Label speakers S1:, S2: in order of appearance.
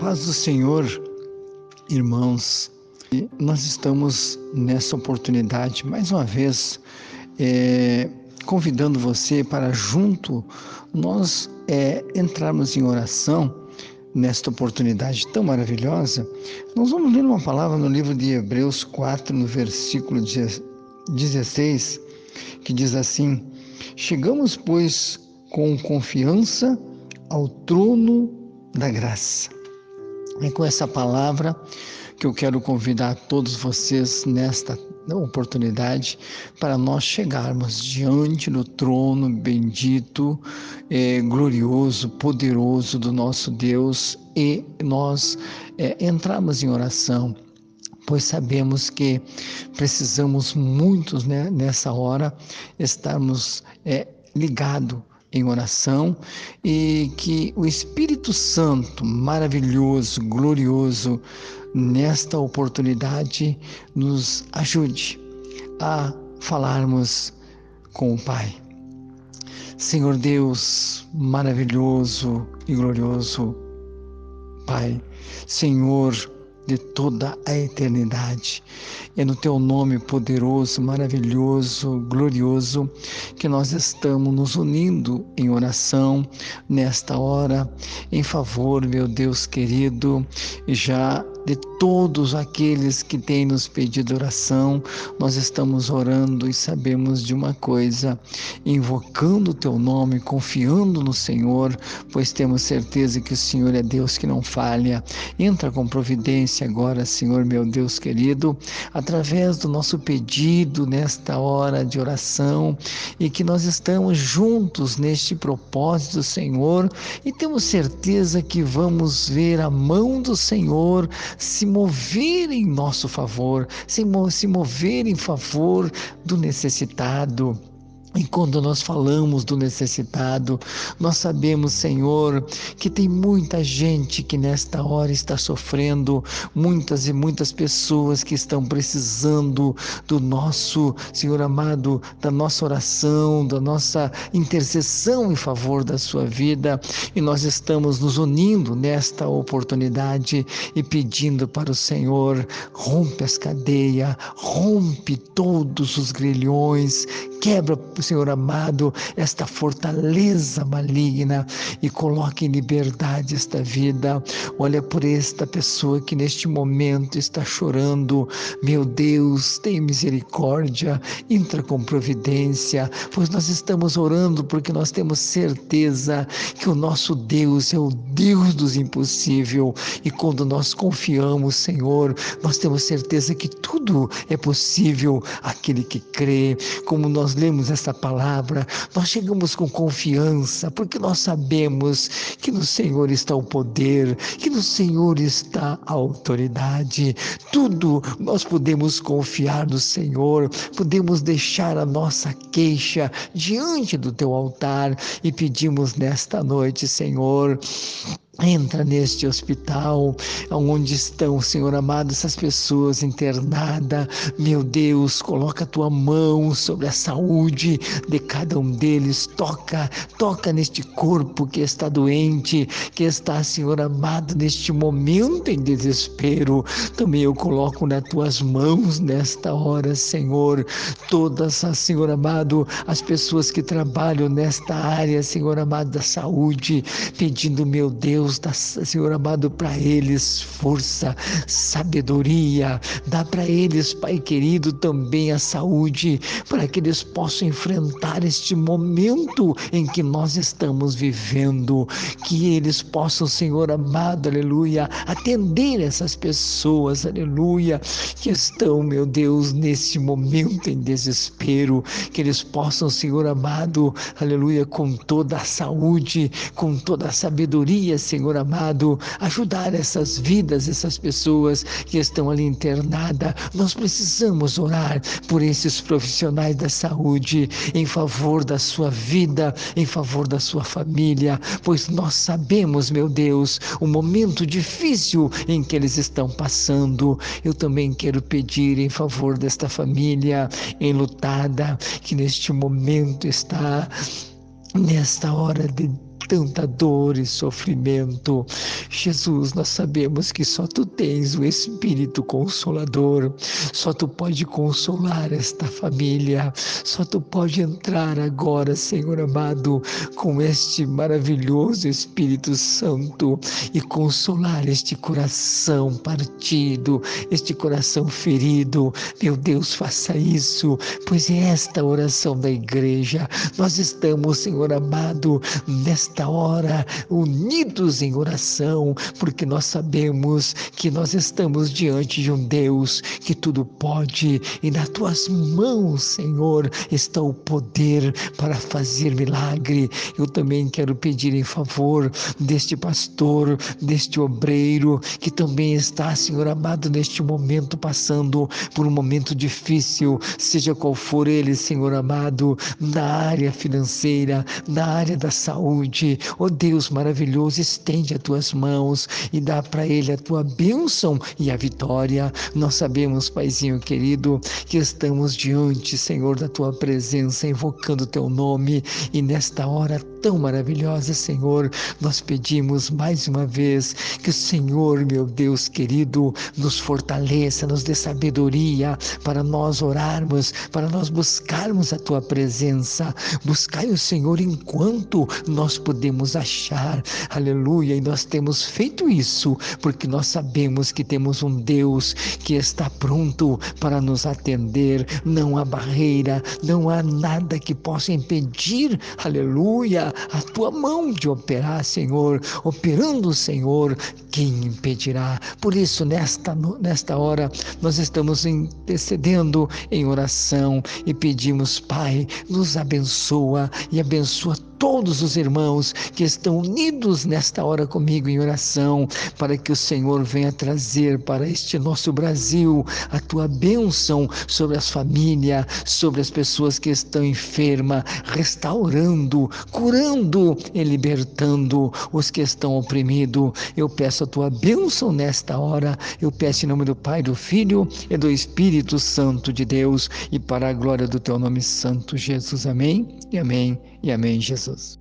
S1: Paz do Senhor, irmãos, nós estamos nessa oportunidade, mais uma vez, é, convidando você para junto nós é, entrarmos em oração nesta oportunidade tão maravilhosa. Nós vamos ler uma palavra no livro de Hebreus 4, no versículo 16, que diz assim: Chegamos, pois, com confiança ao trono da graça é com essa palavra que eu quero convidar todos vocês nesta oportunidade para nós chegarmos diante do trono bendito, é, glorioso, poderoso do nosso Deus e nós é, entrarmos em oração pois sabemos que precisamos muitos né, nessa hora estarmos é, ligados em oração e que o Espírito Santo, maravilhoso, glorioso, nesta oportunidade, nos ajude a falarmos com o Pai. Senhor Deus, maravilhoso e glorioso, Pai, Senhor, de toda a eternidade. É no teu nome poderoso, maravilhoso, glorioso que nós estamos nos unindo em oração nesta hora, em favor, meu Deus querido, já de todos aqueles que têm nos pedido oração, nós estamos orando e sabemos de uma coisa, invocando o teu nome, confiando no Senhor, pois temos certeza que o Senhor é Deus que não falha. Entra com providência agora, Senhor, meu Deus querido, através do nosso pedido nesta hora de oração e que nós estamos juntos neste propósito, Senhor, e temos certeza que vamos ver a mão do Senhor se mover em nosso favor, se, se mover em favor do necessitado. E quando nós falamos do necessitado, nós sabemos, Senhor, que tem muita gente que nesta hora está sofrendo, muitas e muitas pessoas que estão precisando do nosso, Senhor amado, da nossa oração, da nossa intercessão em favor da sua vida. E nós estamos nos unindo nesta oportunidade e pedindo para o Senhor: rompe as cadeias, rompe todos os grilhões, quebra Senhor amado, esta fortaleza maligna e coloque em liberdade esta vida. Olha por esta pessoa que neste momento está chorando. Meu Deus, tem misericórdia, entra com providência, pois nós estamos orando porque nós temos certeza que o nosso Deus é o Deus dos impossíveis e quando nós confiamos, Senhor, nós temos certeza que tudo é possível aquele que crê. Como nós lemos essa palavra, nós chegamos com confiança, porque nós sabemos que no Senhor está o poder, que no Senhor está a autoridade. Tudo nós podemos confiar no Senhor, podemos deixar a nossa queixa diante do teu altar e pedimos nesta noite, Senhor, Entra neste hospital, onde estão, Senhor amado, essas pessoas internadas. Meu Deus, coloca a tua mão sobre a saúde de cada um deles. Toca, toca neste corpo que está doente, que está, Senhor amado, neste momento em desespero. Também eu coloco nas tuas mãos nesta hora, Senhor, todas, Senhor amado, as pessoas que trabalham nesta área, Senhor amado, da saúde, pedindo, meu Deus, Deus, dá, Senhor amado, para eles força, sabedoria, dá para eles, Pai querido, também a saúde, para que eles possam enfrentar este momento em que nós estamos vivendo, que eles possam, Senhor amado, aleluia, atender essas pessoas, aleluia, que estão, meu Deus, nesse momento em desespero, que eles possam, Senhor amado, aleluia, com toda a saúde, com toda a sabedoria, Senhor Senhor amado, ajudar essas vidas, essas pessoas que estão ali internadas. Nós precisamos orar por esses profissionais da saúde em favor da sua vida, em favor da sua família, pois nós sabemos, meu Deus, o momento difícil em que eles estão passando. Eu também quero pedir em favor desta família enlutada que neste momento está nesta hora de tanta dor e sofrimento. Jesus, nós sabemos que só tu tens o Espírito Consolador, só tu pode consolar esta família, só tu pode entrar agora, Senhor amado, com este maravilhoso Espírito Santo e consolar este coração partido, este coração ferido. Meu Deus, faça isso, pois é esta oração da igreja. Nós estamos, Senhor amado, nesta hora unidos em oração, porque nós sabemos que nós estamos diante de um Deus que tudo pode e nas tuas mãos, Senhor, está o poder para fazer milagre. Eu também quero pedir em favor deste pastor, deste obreiro que também está, Senhor amado, neste momento passando por um momento difícil, seja qual for ele, Senhor amado, na área financeira, na área da saúde. Oh Deus maravilhoso, estende as tuas mãos e dá para ele a tua bênção e a vitória. Nós sabemos, Paizinho querido, que estamos diante, Senhor, da tua presença, invocando o teu nome e nesta hora tão maravilhosa, Senhor, nós pedimos mais uma vez que o Senhor, meu Deus querido, nos fortaleça, nos dê sabedoria para nós orarmos, para nós buscarmos a tua presença. Buscai o Senhor enquanto nós podemos achar. Aleluia. E nós temos feito isso porque nós sabemos que temos um Deus que está pronto para nos atender. Não há barreira, não há nada que possa impedir, aleluia, a tua mão de operar, Senhor. Operando, Senhor, quem impedirá? Por isso, nesta, nesta hora, nós estamos intercedendo em oração e pedimos, Pai, nos abençoa e abençoa todos os irmãos que estão unidos nesta hora comigo em oração, para que o Senhor venha trazer para este nosso Brasil a tua bênção sobre as famílias, sobre as pessoas que estão enfermas, restaurando, curando e libertando os que estão oprimidos. Eu peço a tua bênção nesta hora, eu peço em nome do Pai, do Filho e do Espírito Santo de Deus e para a glória do teu nome santo, Jesus. Amém e amém e amém, Jesus.